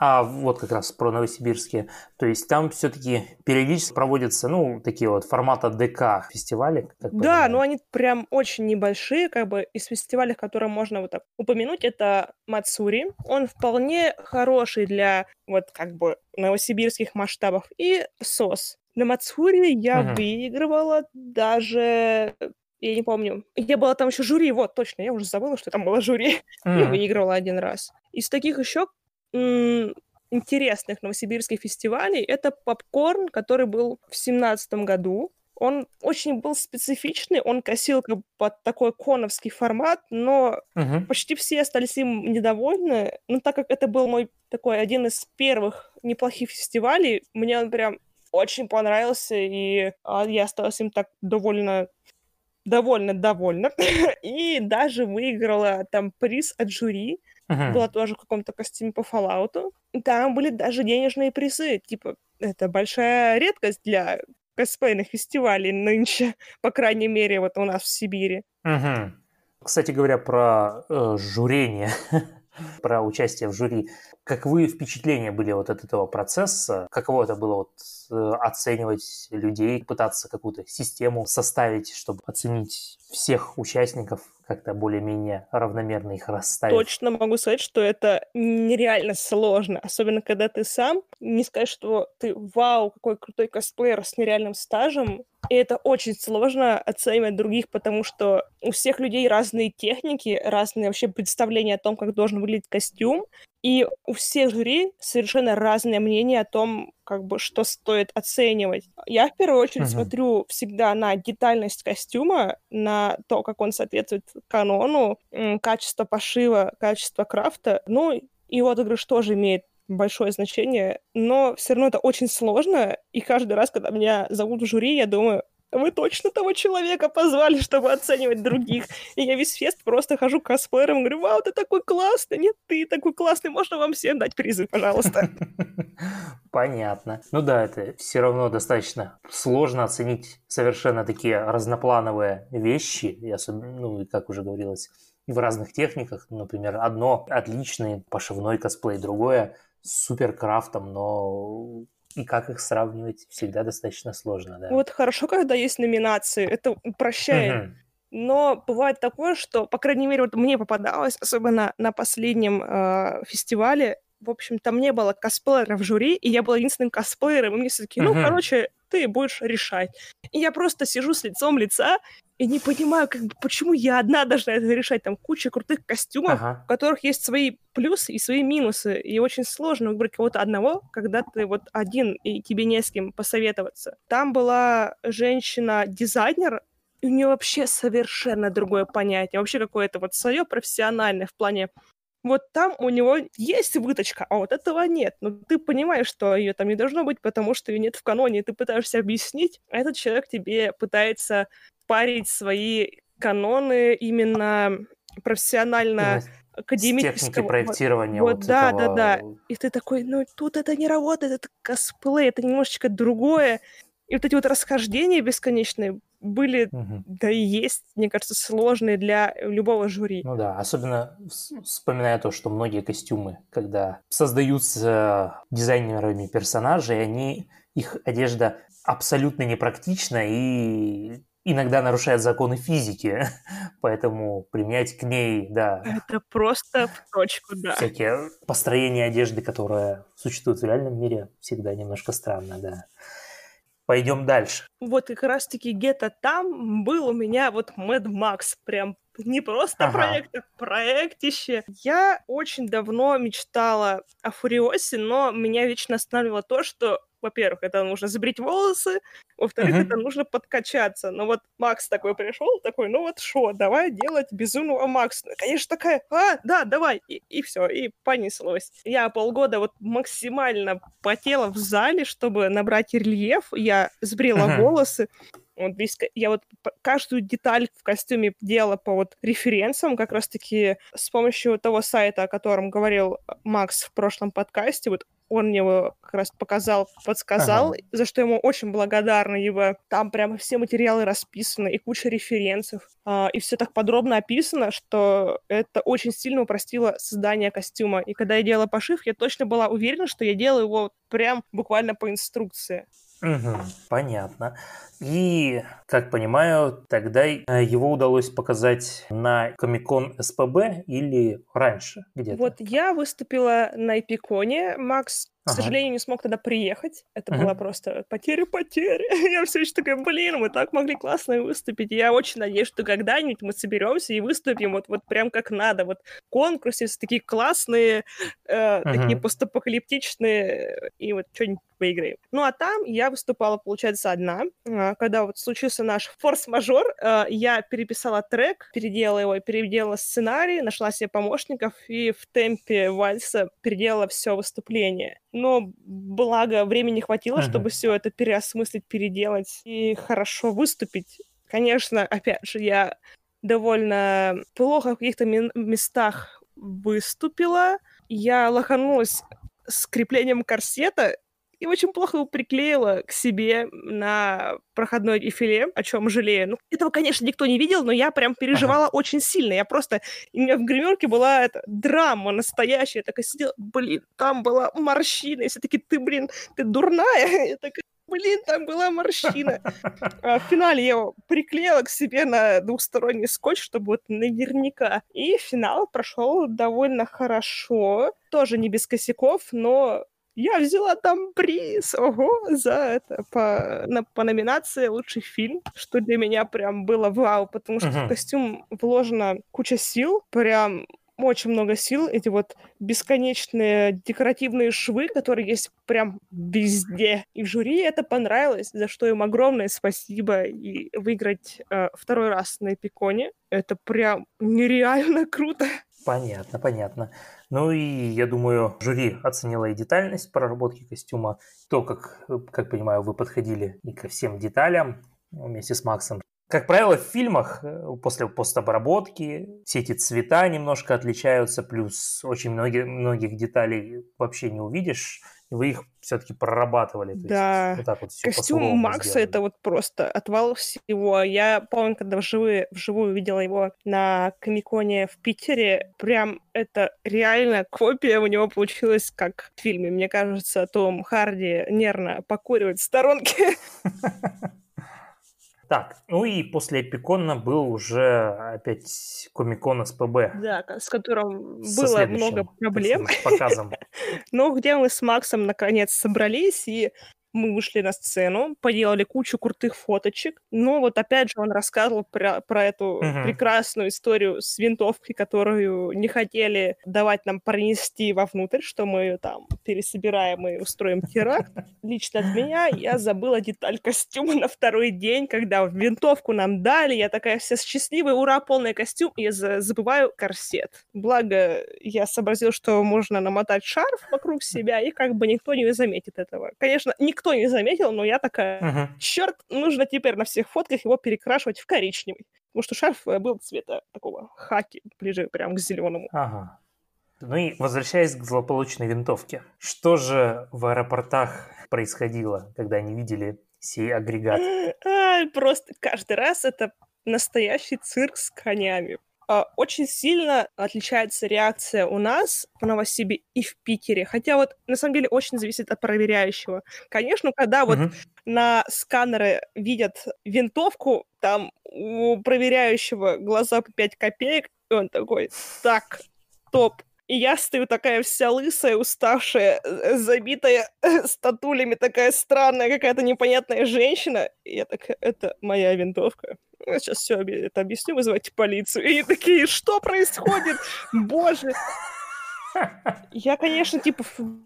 А вот как раз про новосибирские. То есть там все-таки периодически проводятся, ну, такие вот формата ДК фестивали. да, но они прям очень небольшие, как бы из фестивалей, которые можно вот так упомянуть, это Мацури. Он вполне хороший для вот как бы новосибирских масштабов. И СОС. На Мацури я угу. выигрывала даже я не помню. Я была там еще жюри, вот, точно, я уже забыла, что там было жюри. Mm. [laughs] И выигрывала один раз. Из таких еще интересных новосибирских фестивалей это попкорн, который был в семнадцатом году. Он очень был специфичный, он косил как бы под такой коновский формат, но uh-huh. почти все остались им недовольны. Но так как это был мой такой один из первых неплохих фестивалей, мне он прям очень понравился, и а, я осталась им так довольно довольно довольна. [laughs] и даже выиграла там приз от жюри uh-huh. была тоже в каком-то костюме по Fallout. Там были даже денежные призы. Типа, это большая редкость для косплейных фестивалей нынче, [laughs] по крайней мере, вот у нас в Сибири. Угу. Кстати говоря, про э, журение, [laughs] про участие в жюри. Каковы впечатления были вот от этого процесса? Каково это было вот оценивать людей, пытаться какую-то систему составить, чтобы оценить всех участников как-то более-менее равномерно их расставить. Точно могу сказать, что это нереально сложно, особенно когда ты сам. Не сказать, что ты вау, какой крутой косплеер с нереальным стажем, и это очень сложно оценивать других, потому что у всех людей разные техники, разные вообще представления о том, как должен выглядеть костюм. И у всех жюри совершенно разное мнение о том, как бы, что стоит оценивать. Я в первую очередь uh-huh. смотрю всегда на детальность костюма, на то, как он соответствует канону, качество пошива, качество крафта. Ну, и отыгрыш тоже имеет большое значение, но все равно это очень сложно, и каждый раз, когда меня зовут в жюри, я думаю, вы точно того человека позвали, чтобы оценивать других. И я весь фест просто хожу к косплеерам и говорю, вау, ты такой классный, нет, ты такой классный, можно вам всем дать призы, пожалуйста. [laughs] Понятно. Ну да, это все равно достаточно сложно оценить совершенно такие разноплановые вещи, и особенно, ну, как уже говорилось, в разных техниках. Например, одно отличный пошивной косплей, другое супер крафтом, но и как их сравнивать, всегда достаточно сложно, да. Вот хорошо, когда есть номинации, это упрощает. Угу. Но бывает такое, что, по крайней мере, вот мне попадалось, особенно на последнем э, фестивале, в общем, там не было косплееров в жюри, и я была единственным косплеером, и мне все таки ну, короче, ты будешь решать. И я просто сижу с лицом лица и не понимаю, как бы, почему я одна должна это решать. Там куча крутых костюмов, ага. у которых есть свои плюсы и свои минусы. И очень сложно выбрать кого-то одного, когда ты вот один, и тебе не с кем посоветоваться. Там была женщина-дизайнер, и у нее вообще совершенно другое понятие, вообще какое-то вот свое профессиональное в плане вот там у него есть выточка, а вот этого нет. Но ты понимаешь, что ее там не должно быть, потому что ее нет в каноне, и ты пытаешься объяснить, а этот человек тебе пытается парить свои каноны именно профессионально академического. Техники проектирования. Вот, вот да, этого... да, да. И ты такой, ну тут это не работает, это косплей, это немножечко другое. И вот эти вот расхождения бесконечные были, угу. да и есть, мне кажется, сложные для любого жюри. Ну да, особенно вспоминая то, что многие костюмы, когда создаются дизайнерами персонажей, они, их одежда абсолютно непрактична и иногда нарушает законы физики, [laughs] поэтому применять к ней, да. Это просто в точку, да. Всякие построения одежды, которые существуют в реальном мире, всегда немножко странно, да. Пойдем дальше. Вот как раз-таки где-то там был у меня вот Mad Max, прям не просто ага. проект, а проектище. Я очень давно мечтала о Фуриосе, но меня вечно останавливало то, что во-первых, это нужно забрить волосы, во-вторых, uh-huh. это нужно подкачаться. Но вот Макс такой пришел, такой, ну вот что, давай делать безумного Макса. Ну, конечно, такая, а, да, давай, и, и все, и понеслось. Я полгода вот максимально потела в зале, чтобы набрать рельеф, я сбрила uh-huh. волосы, вот весь, я вот каждую деталь в костюме делала по вот референсам, как раз-таки с помощью того сайта, о котором говорил Макс в прошлом подкасте, вот он мне его как раз показал, подсказал, ага. за что ему очень благодарна, ибо там прямо все материалы расписаны и куча референсов, а, и все так подробно описано, что это очень сильно упростило создание костюма. И когда я делала пошив, я точно была уверена, что я делаю его прям буквально по инструкции. Угу, понятно. И, как понимаю, тогда э, его удалось показать на Комикон СПБ или раньше где-то? Вот я выступила на Эпиконе. Макс к ага. сожалению, не смог тогда приехать. Это была просто потеря-потеря. [laughs] Я все еще такая, блин, мы так могли классно выступить. я очень надеюсь, что когда-нибудь мы соберемся и выступим вот, вот прям как надо. Вот конкурсы такие классные, э, такие постапокалиптичные, и вот что-нибудь выиграем. Ну, а там я выступала, получается, одна. А, когда вот случился наш форс-мажор, э, я переписала трек, переделала его, переделала сценарий, нашла себе помощников и в темпе вальса переделала все выступление но благо времени хватило, uh-huh. чтобы все это переосмыслить, переделать и хорошо выступить. Конечно, опять же, я довольно плохо в каких-то местах выступила. Я лоханулась с креплением корсета, и очень плохо его приклеила к себе на проходной дефиле, о чем жалею. Ну, этого, конечно, никто не видел, но я прям переживала ага. очень сильно. Я просто... У меня в гримерке была эта драма настоящая. Я такая сидела, блин, там была морщина. И все таки ты, блин, ты дурная. [laughs] Я такая, блин, там была морщина. А в финале я его приклеила к себе на двухсторонний скотч, чтобы вот наверняка. И финал прошел довольно хорошо. Тоже не без косяков, но я взяла там приз, ого, за это, по, на, по номинации «Лучший фильм», что для меня прям было вау, потому что uh-huh. в костюм вложена куча сил, прям очень много сил, эти вот бесконечные декоративные швы, которые есть прям везде. И в жюри это понравилось, за что им огромное спасибо. И выиграть э, второй раз на Эпиконе, это прям нереально круто. Понятно, понятно. Ну и я думаю, жюри оценило и детальность проработки костюма, то, как, как понимаю, вы подходили и ко всем деталям вместе с Максом. Как правило, в фильмах э, после постобработки все эти цвета немножко отличаются, плюс очень многие, многих деталей вообще не увидишь вы их все-таки прорабатывали. Да. Вот так вот Костюм Макса сделали. это вот просто отвал всего. Я помню, когда вживую, вживую видела его на Комиконе в Питере, прям это реально копия у него получилась как в фильме. Мне кажется, Том Харди нервно покуривает в сторонке. [laughs] [laughs] Так, ну и после Эпикона был уже опять Комикон СПБ. Да, с которым Со было много проблем. С показом. [laughs] Ну, где мы с Максом наконец собрались и мы вышли на сцену, поделали кучу крутых фоточек. Но вот опять же он рассказывал про, про эту uh-huh. прекрасную историю с винтовкой, которую не хотели давать нам пронести вовнутрь, что мы ее там пересобираем и устроим теракт. [laughs] Лично от меня я забыла деталь костюма на второй день, когда винтовку нам дали, я такая вся счастливая, ура, полный костюм, и я забываю корсет. Благо, я сообразила, что можно намотать шарф вокруг себя, и как бы никто не заметит этого. Конечно, никто не заметил, но я такая, uh-huh. черт, нужно теперь на всех фотках его перекрашивать в коричневый. Потому что шарф э, был цвета такого хаки, ближе прям к зеленому. Ага. Ну и возвращаясь к злополучной винтовке. Что же в аэропортах происходило, когда они видели сей агрегат? [gasps] А, просто каждый раз это настоящий цирк с конями. А, очень сильно отличается реакция у нас в Новосибе и в Питере. Хотя вот на самом деле очень зависит от проверяющего. Конечно, когда вот uh-huh. на сканеры видят винтовку, там у проверяющего глаза по 5 копеек, и он такой, так, топ, и я стою такая вся лысая, уставшая, э, забитая статулями, такая странная какая-то непонятная женщина. И я такая, это моя винтовка. Я сейчас все это объясню, вызывайте полицию. И такие, что происходит? Боже! Я, конечно, типа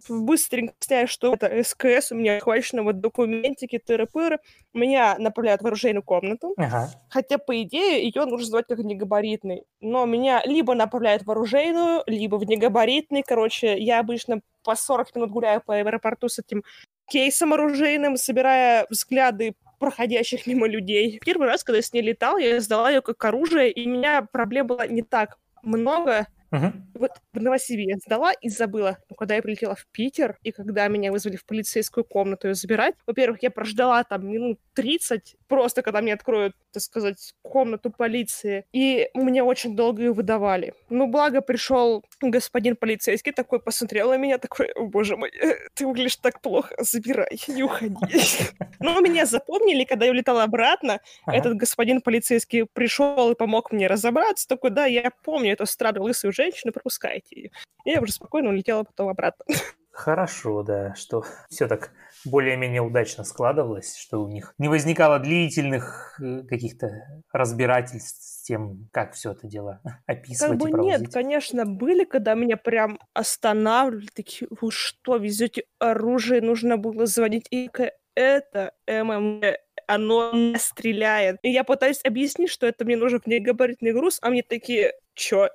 быстренько сняю, что это СКС, у меня хвачено вот документики, тыры-пыры. Меня направляют в оружейную комнату. Ага. Хотя, по идее, ее нужно звать как негабаритный. Но меня либо направляют в оружейную, либо в негабаритный. Короче, я обычно по 40 минут гуляю по аэропорту с этим кейсом оружейным, собирая взгляды проходящих мимо людей. Первый раз, когда я с ней летал, я сдала ее как оружие, и у меня проблем было не так много, Угу. Вот в Новосибе я сдала и забыла. Но когда я прилетела в Питер, и когда меня вызвали в полицейскую комнату ее забирать, во-первых, я прождала там минут 30, просто когда мне откроют, так сказать, комнату полиции, и мне очень долго ее выдавали. Ну, благо пришел господин полицейский, такой посмотрел на меня, такой, о боже мой, э, ты выглядишь так плохо, забирай, не уходи. [laughs] Но меня запомнили, когда я улетала обратно, этот господин полицейский пришел и помог мне разобраться, такой, да, я помню эту странную лысую женщину, пропускайте ее. Я уже спокойно улетела потом обратно. [laughs] Хорошо, да, что все так более-менее удачно складывалось, что у них не возникало длительных э, каких-то разбирательств с тем, как все это дело [laughs] описывать как бы и Нет, конечно, были, когда меня прям останавливали, такие, вы что, везете оружие, нужно было звонить и это ММ, оно стреляет. И я пытаюсь объяснить, что это мне нужен негабаритный груз, а мне такие, чё,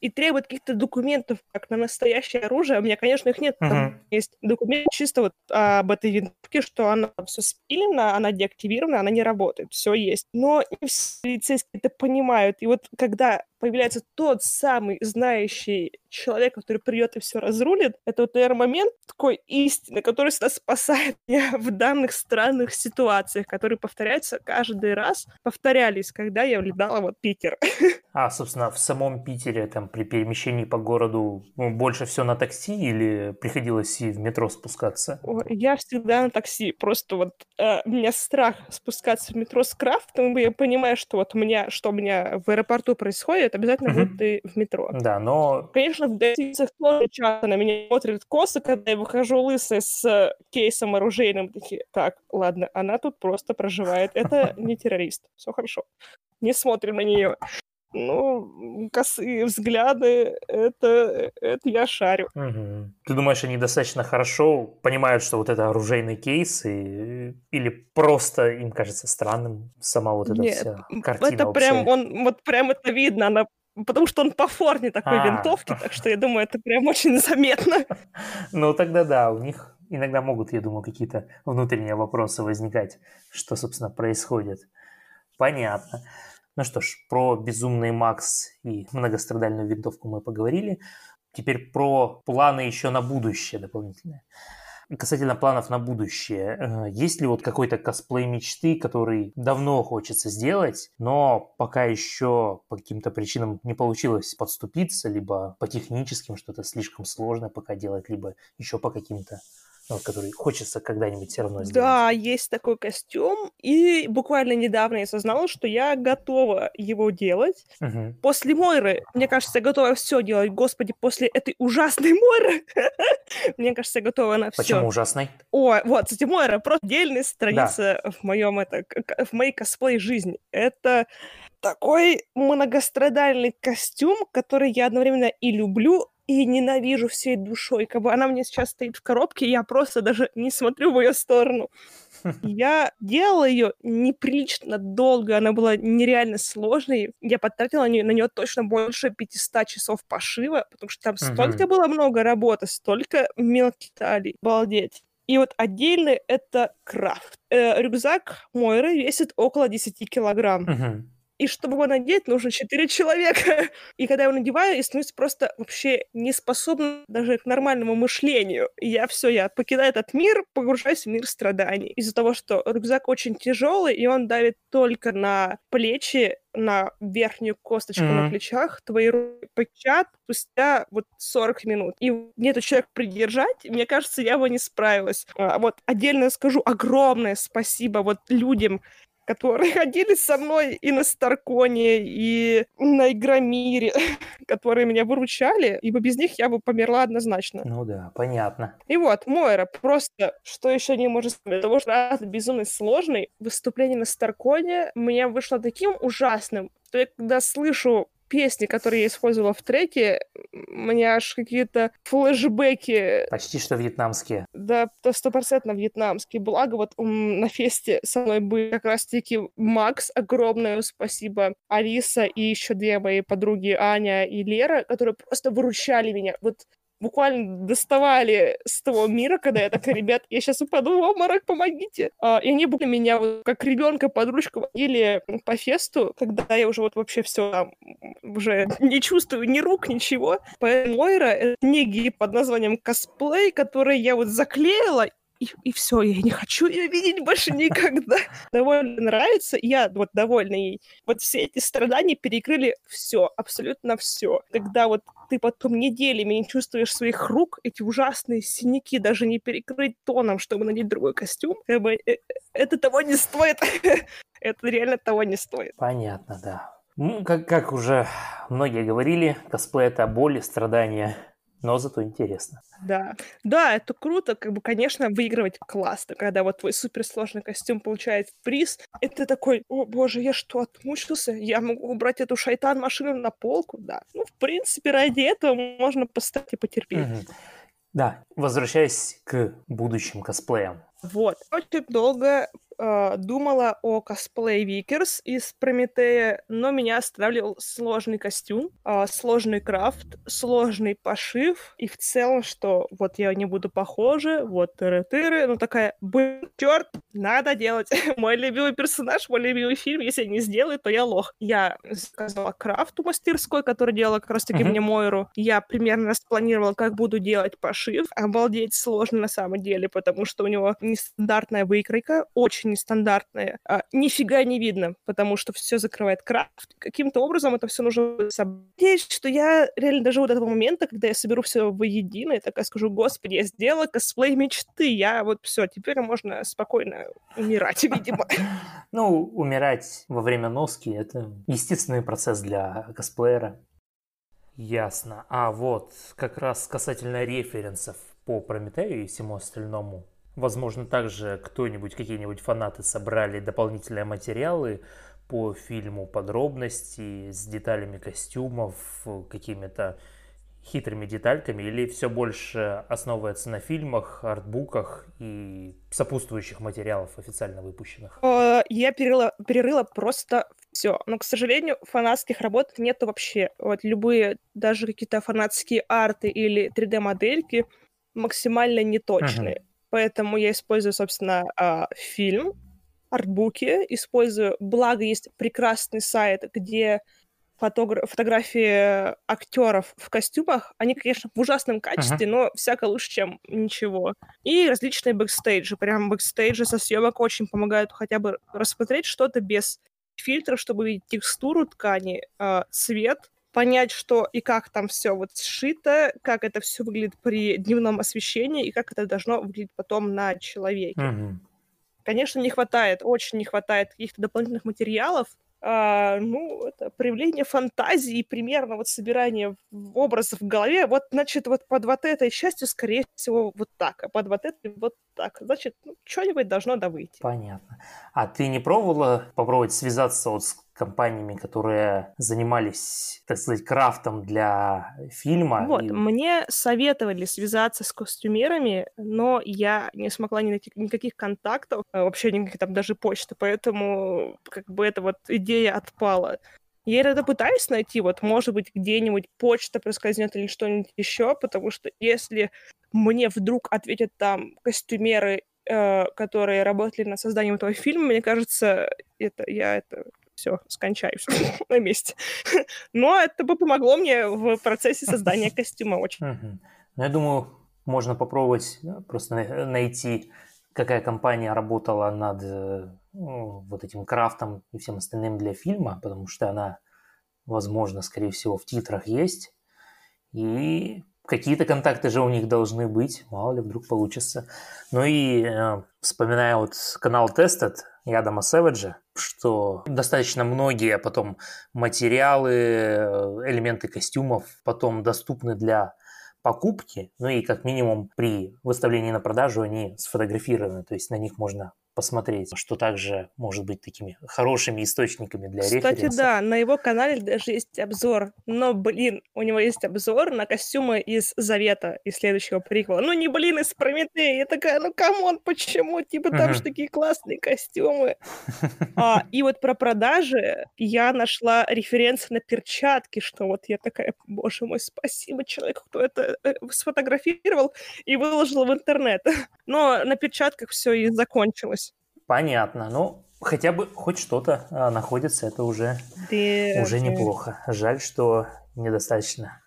и требует каких-то документов, как на настоящее оружие. У меня, конечно, их нет. Uh-huh. Там есть документ чисто вот об этой винтовке, что она все спилена, она деактивирована, она не работает. Все есть. Но не все полицейские это понимают. И вот когда появляется тот самый знающий человек, который придет и все разрулит, это вот, наверное, момент такой истины, который всегда спасает [laughs] меня в данных странных ситуациях, которые повторяются каждый раз, повторялись, когда я влетала вот Питер. [laughs] А, собственно, в самом Питере, там, при перемещении по городу ну, больше все на такси или приходилось и в метро спускаться? Я всегда на такси. Просто вот э, у меня страх спускаться в метро с крафтом, я понимаю, что вот у меня, что у меня в аэропорту происходит, обязательно mm-hmm. будет и в метро. Да, но... Конечно, в гостиницах тоже часто на меня смотрят косы, когда я выхожу лысой с кейсом оружейным. Такие, так, ладно, она тут просто проживает. Это не террорист. Все хорошо. Не смотрим на нее. Ну, косые взгляды, это, это я шарю. Угу. Ты думаешь, они достаточно хорошо понимают, что вот это оружейный кейс, и, или просто им кажется странным сама вот эта Нет, вся картина это общая? прям, он, вот прям это видно, она потому что он по форме такой а. винтовки, так что я [laughs] думаю, это прям очень заметно. [laughs] Ну, тогда да, у них иногда могут, я думаю, какие-то внутренние вопросы возникать, что, собственно, происходит. Понятно. Ну что ж, про безумный Макс и многострадальную винтовку мы поговорили. Теперь про планы еще на будущее дополнительные. Касательно планов на будущее, э, есть ли вот какой-то косплей мечты, который давно хочется сделать, но пока еще по каким-то причинам не получилось подступиться, либо по техническим что-то слишком сложно пока делать, либо еще по каким-то ну, который хочется когда-нибудь все равно сделать. Да, есть такой костюм, и буквально недавно я осознала, что я готова его делать. Угу. После Мойры, мне кажется, я готова все делать. Господи, после этой ужасной Мойры, [laughs] мне кажется, я готова на все. Почему ужасной? О, вот, кстати, Мойра, просто отдельная страница да. в моем это, в моей косплей жизни. Это такой многострадальный костюм, который я одновременно и люблю, и ненавижу всей душой. Как бы она мне сейчас стоит в коробке, я просто даже не смотрю в ее сторону. [laughs] Я делала ее неприлично долго, она была нереально сложной. Я потратила на нее, на нее точно больше 500 часов пошива, потому что там столько было много работы, столько мелких деталей. Обалдеть. И вот отдельно это крафт. Э, рюкзак Мойры весит около 10 килограмм. И чтобы его надеть, нужно четыре человека. [laughs] И когда я его надеваю, я становлюсь просто вообще не способна даже к нормальному мышлению. И я все, я покидаю этот мир, погружаюсь в мир страданий. Из-за того, что рюкзак очень тяжелый, и он давит только на плечи, на верхнюю косточку mm-hmm. на плечах, твои руки печат спустя вот 40 минут. И мне этот человек придержать, мне кажется, я бы не справилась. А, вот отдельно скажу огромное спасибо вот людям, которые [laughs] ходили со мной и на Старконе, и на Игромире, [laughs] которые меня выручали, ибо без них я бы померла однозначно. Ну да, понятно. И вот, Мойра, просто, что еще не может сказать, того, что раз безумно сложный, выступление на Старконе мне вышло таким ужасным, что я когда слышу песни, которые я использовала в треке, у меня аж какие-то флешбеки. Почти что вьетнамские. Да, то стопроцентно вьетнамские. Благо вот на фесте со мной были как раз-таки Макс, огромное спасибо, Алиса и еще две мои подруги, Аня и Лера, которые просто выручали меня. Вот буквально доставали с того мира, когда я такая, ребят, я сейчас упаду в обморок, помогите. А, и они буквально меня вот как ребенка под ручку водили по фесту, когда я уже вот вообще все там уже не чувствую ни рук, ничего. Поэтому Мойра — это книги под названием «Косплей», которые я вот заклеила и, и все, я не хочу ее видеть больше никогда. [laughs] Довольно нравится, я вот довольна ей. Вот все эти страдания перекрыли все, абсолютно все. Когда вот ты потом неделями не чувствуешь своих рук, эти ужасные синяки даже не перекрыть тоном, чтобы надеть другой костюм, э, это того не стоит. [laughs] это реально того не стоит. Понятно, да. Ну, как, как уже многие говорили, косплей это боль и страдания но зато интересно. Да, да, это круто, как бы, конечно, выигрывать классно, когда вот твой суперсложный костюм получает приз, это такой, о боже, я что, отмучился? Я могу убрать эту шайтан-машину на полку? Да. Ну, в принципе, ради этого можно поставить и потерпеть. Угу. Да, возвращаясь к будущим косплеям. Вот. Очень долго э, думала о косплее Викерс из Прометея, но меня останавливал сложный костюм, э, сложный крафт, сложный пошив, и в целом, что вот я не буду похожа, вот тыры-тыры, ну такая, блин, черт, надо делать. [laughs] мой любимый персонаж, мой любимый фильм, если я не сделаю, то я лох. Я заказала крафт у мастерской, которая делала как раз-таки мне Мойру. Я примерно распланировала, как буду делать пошив. Обалдеть сложно на самом деле, потому что у него нестандартная выкройка, очень нестандартная. А, нифига не видно, потому что все закрывает крафт. Каким-то образом это все нужно собрать, что я реально доживу до этого момента, когда я соберу все воедино и такая скажу, господи, я сделала косплей мечты, я вот все, теперь можно спокойно умирать, [laughs] видимо. Ну, умирать во время носки — это естественный процесс для косплеера. Ясно. А вот как раз касательно референсов по Прометею и всему остальному. Возможно, также кто-нибудь, какие-нибудь фанаты собрали дополнительные материалы по фильму, подробности с деталями костюмов, какими-то хитрыми детальками, или все больше основывается на фильмах, артбуках и сопутствующих материалов официально выпущенных? Э, я перерыла, перерыла просто все. Но, к сожалению, фанатских работ нету вообще. Вот любые, даже какие-то фанатские арты или 3D-модельки максимально неточные. Uh-huh. Поэтому я использую, собственно, а, фильм, артбуки, использую, благо есть прекрасный сайт, где фотогра- фотографии актеров в костюмах, они, конечно, в ужасном качестве, uh-huh. но всяко лучше, чем ничего. И различные бэкстейджи, прям бэкстейджи со съемок очень помогают хотя бы рассмотреть что-то без фильтров, чтобы видеть текстуру ткани, э, цвет, понять, что и как там все вот сшито, как это все выглядит при дневном освещении и как это должно выглядеть потом на человеке. Мгм. Конечно, не хватает, очень не хватает каких-то дополнительных материалов. А, ну, это проявление фантазии, примерно вот собирание образов в голове. Вот, значит, вот под вот этой частью, скорее всего, вот так, а под вот этой вот так. Значит, ну, что-нибудь должно да выйти. Понятно. А ты не пробовала попробовать связаться вот с компаниями, которые занимались, так сказать, крафтом для фильма? Вот, И- мне советовали связаться с костюмерами, но я не смогла ни найти никаких контактов, а, вообще никаких там даже почты, поэтому как бы эта вот идея отпала. Я иногда пытаюсь найти, вот, может быть, где-нибудь почта проскользнет или что-нибудь еще, потому что если мне вдруг ответят там костюмеры, э, которые работали над созданием этого фильма, мне кажется, это я это все скончаюсь [laughs] на месте. Но это бы помогло мне в процессе создания костюма очень. Ну, я думаю, можно попробовать э, просто на- найти, какая компания работала над э, ну, вот этим крафтом и всем остальным для фильма, потому что она, возможно, скорее всего, в титрах есть. И какие-то контакты же у них должны быть, мало ли вдруг получится. Ну и э, вспоминая вот канал Tested и Адама Сэвиджа, что достаточно многие потом материалы, э, элементы костюмов потом доступны для покупки, ну и как минимум при выставлении на продажу они сфотографированы, то есть на них можно посмотреть, что также может быть такими хорошими источниками для Кстати, референсов. да, на его канале даже есть обзор. Но, блин, у него есть обзор на костюмы из Завета, из следующего приквела. Ну, не, блин, из Прометея. Я такая, ну, come on, почему? Типа, там же Мгм. такие классные костюмы. [laughs] А, и вот про продажи я нашла референсы на перчатки, что вот я такая, боже мой, спасибо человеку, кто это э, сфотографировал и выложил в интернет. [laughs] Но на перчатках все и закончилось. Понятно, ну хотя бы хоть что-то а, находится, это уже Да, Уже неплохо. Жаль, что недостаточно.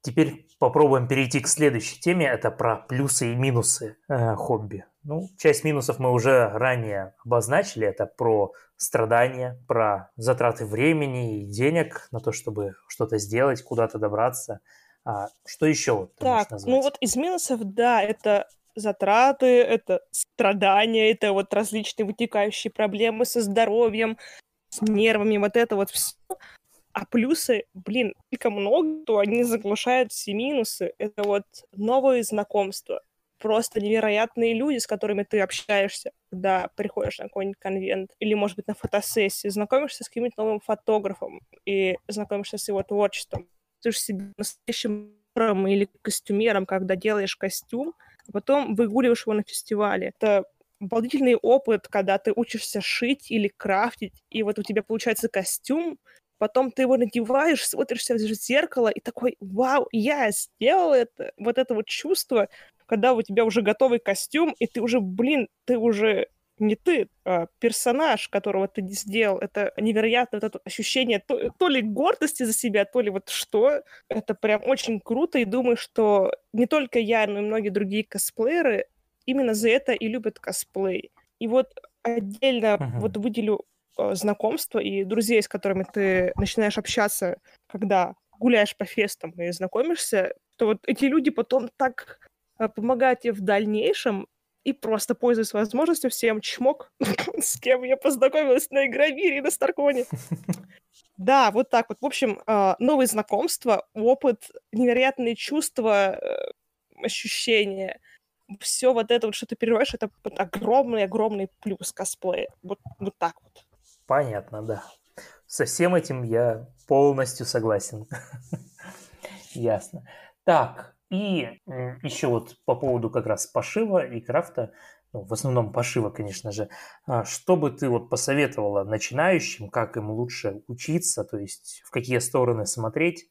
Теперь попробуем перейти к следующей теме. Это про плюсы и минусы э, хобби. Ну, часть минусов мы уже ранее обозначили. Это про страдания, про затраты времени и денег на то, чтобы что-то сделать, куда-то добраться. А что еще вот ты Так, ну вот из минусов, да, это затраты, это страдания, это вот различные вытекающие проблемы со здоровьем, с нервами, вот это вот все. А плюсы, блин, только много, то они заглушают все минусы. Это вот новые знакомства, просто невероятные люди, с которыми ты общаешься, когда приходишь на какой-нибудь конвент, или, может быть, на фотосессию, знакомишься с каким-нибудь новым фотографом и знакомишься с его творчеством. Ты же себе настоящим или костюмером, когда делаешь костюм, а потом выгуливаешь его на фестивале. Это обалдительный опыт, когда ты учишься шить или крафтить, и вот у тебя получается костюм, потом ты его надеваешь, смотришься в зеркало и такой, вау, я сделал это. Вот это вот чувство, когда у тебя уже готовый костюм, и ты уже, блин, ты уже не ты, а персонаж, которого ты не сделал. Это невероятное вот это ощущение то, то ли гордости за себя, то ли вот что. Это прям очень круто, и думаю, что не только я, но и многие другие косплееры именно за это и любят косплей. И вот отдельно Мгм. вот выделю э, знакомства и друзей, с которыми ты начинаешь общаться, когда гуляешь по фестам и знакомишься, то вот эти люди потом так э, помогают тебе в дальнейшем, и просто пользуясь возможностью, всем чмок, [laughs] с кем я познакомилась на Игровире и на Старконе. [laughs] Да, вот так вот. В общем, э, новые знакомства, опыт, невероятные чувства, э, ощущения. Все вот это вот, что ты переживаешь, это огромный-огромный плюс косплея. Вот, вот так вот. Понятно, да. Со всем этим я полностью согласен. [laughs] Ясно. Так, и еще вот по поводу как раз пошива и крафта, ну, в основном пошива, конечно же, а, что бы ты вот посоветовала начинающим, как им лучше учиться, то есть в какие стороны смотреть,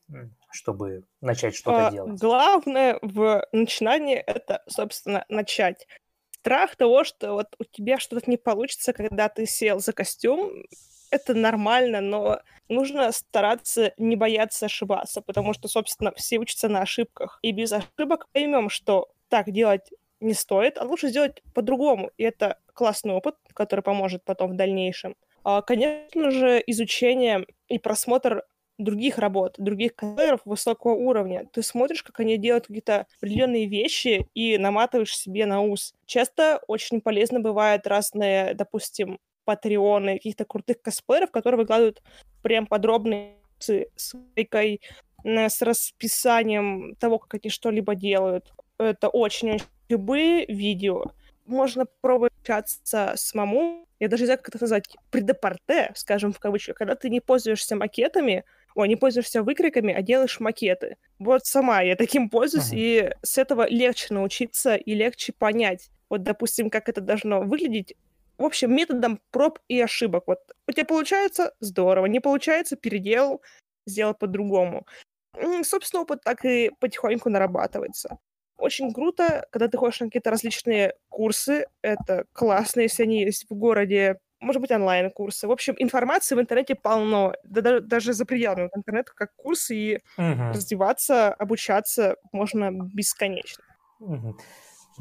чтобы начать что-то А, делать? Главное в начинании это, собственно, начать. Страх того, что вот у тебя что-то не получится, когда ты сел за костюм, это нормально, но нужно стараться не бояться ошибаться, потому что, собственно, все учатся на ошибках. И без ошибок поймем, что так делать не стоит, а лучше сделать по-другому. И это классный опыт, который поможет потом в дальнейшем. А, Конечно же, изучение и просмотр других работ, других косплееров высокого уровня. Ты смотришь, как они делают какие-то определенные вещи и наматываешь себе на ус. Часто очень полезно бывают разные, допустим, патреоны каких-то крутых косплееров, которые выкладывают прям подробные с вейкой, с расписанием того, как они что-либо делают. Это очень-очень любые видео. Можно пробовать общаться самому. Я даже не знаю, как это назвать. Предепорте, скажем в кавычках. Когда ты не пользуешься макетами, ой, не пользуешься выкриками, а делаешь макеты. Вот сама я таким пользуюсь, uh-huh. и с этого легче научиться и легче понять. Вот, допустим, как это должно выглядеть. В общем, методом проб и ошибок. Вот у тебя получается — здорово, не получается — переделал, сделал по-другому. Собственно, опыт так и потихоньку нарабатывается. Очень круто, когда ты ходишь на какие-то различные курсы. Это классно, если они есть в городе. Может быть, онлайн-курсы. В общем, информации в интернете полно. Да, даже за пределами интернета, как курсы. И угу. развиваться, обучаться можно бесконечно. Угу.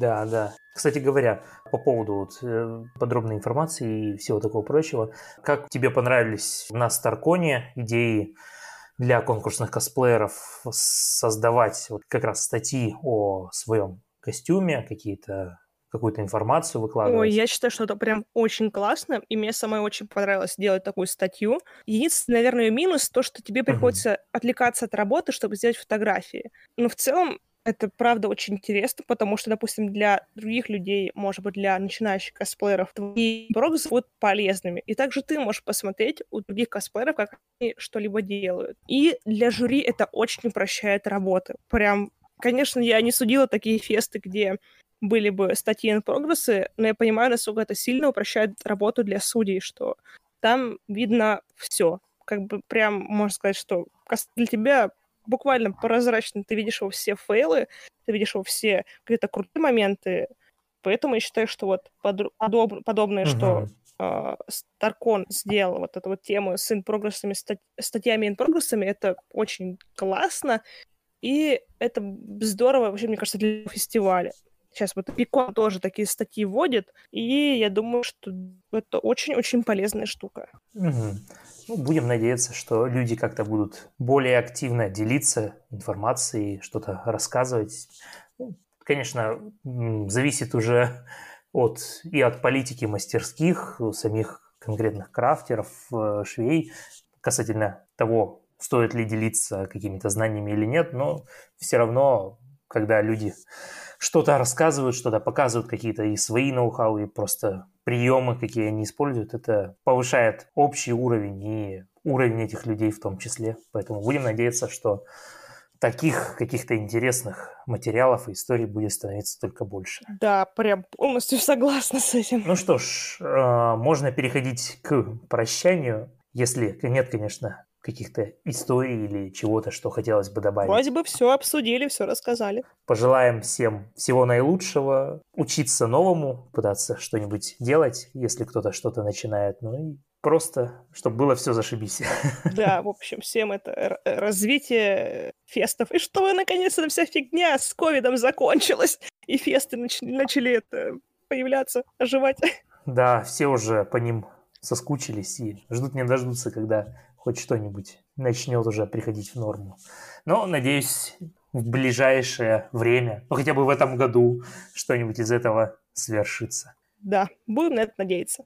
Да, да. Кстати говоря, по поводу вот, э, подробной информации и всего такого прочего, как тебе понравились на Старконе идеи для конкурсных косплееров создавать вот как раз статьи о своем костюме, какие-то какую-то информацию выкладывать. Ой, я считаю, что это прям очень классно, и мне самой очень понравилось делать такую статью. Единственный, наверное, минус то, что тебе приходится uh-huh. отвлекаться от работы, чтобы сделать фотографии. Но в целом это правда очень интересно, потому что, допустим, для других людей, может быть, для начинающих косплееров, твои прогрессы будут полезными. И также ты можешь посмотреть у других косплееров, как они что-либо делают. И для жюри это очень упрощает работу. Прям, конечно, я не судила такие фесты, где были бы статьи на прогрессы, но я понимаю, насколько это сильно упрощает работу для судей, что там видно все. Как бы прям можно сказать, что для тебя буквально прозрачно. Ты видишь его все фейлы, ты видишь его все какие-то крутые моменты. Поэтому я считаю, что вот подоб... подобное, что э, Старкон сделал вот эту вот тему с инпрогрессами, стать... статьями инпрогрессами, это очень классно. И это здорово, вообще, мне кажется, для фестиваля. Сейчас вот Пикон тоже такие статьи вводит, и я думаю, что это очень-очень полезная штука. Угу. Ну, будем надеяться, что люди как-то будут более активно делиться информацией, что-то рассказывать. Ну, конечно, зависит уже от и от политики мастерских, самих конкретных крафтеров, э, швей, касательно того, стоит ли делиться какими-то знаниями или нет, но все равно, когда люди что-то рассказывают, что-то показывают, какие-то и свои ноу-хау, и просто приемы, какие они используют, это повышает общий уровень и уровень этих людей в том числе. Поэтому будем надеяться, что таких каких-то интересных материалов и историй будет становиться только больше. Да, прям полностью [laughs] согласна с этим. Ну что ж, э, можно переходить к прощанию, если нет, конечно, каких-то историй или чего-то, что хотелось бы добавить. Вроде бы все обсудили, все рассказали. Пожелаем всем всего наилучшего, учиться новому, пытаться что-нибудь делать, если кто-то что-то начинает, ну и просто, чтобы было все зашибись. [laughs] Да, в общем, всем это развитие фестов. И чтобы, наконец, эта вся фигня с ковидом закончилась, и фесты начали, начали это появляться, оживать. Да, все уже по ним соскучились и ждут не дождутся, когда хоть что-нибудь начнет уже приходить в норму. Но, надеюсь, в ближайшее время, ну хотя бы в этом году, что-нибудь из этого свершится. Да, будем на это надеяться.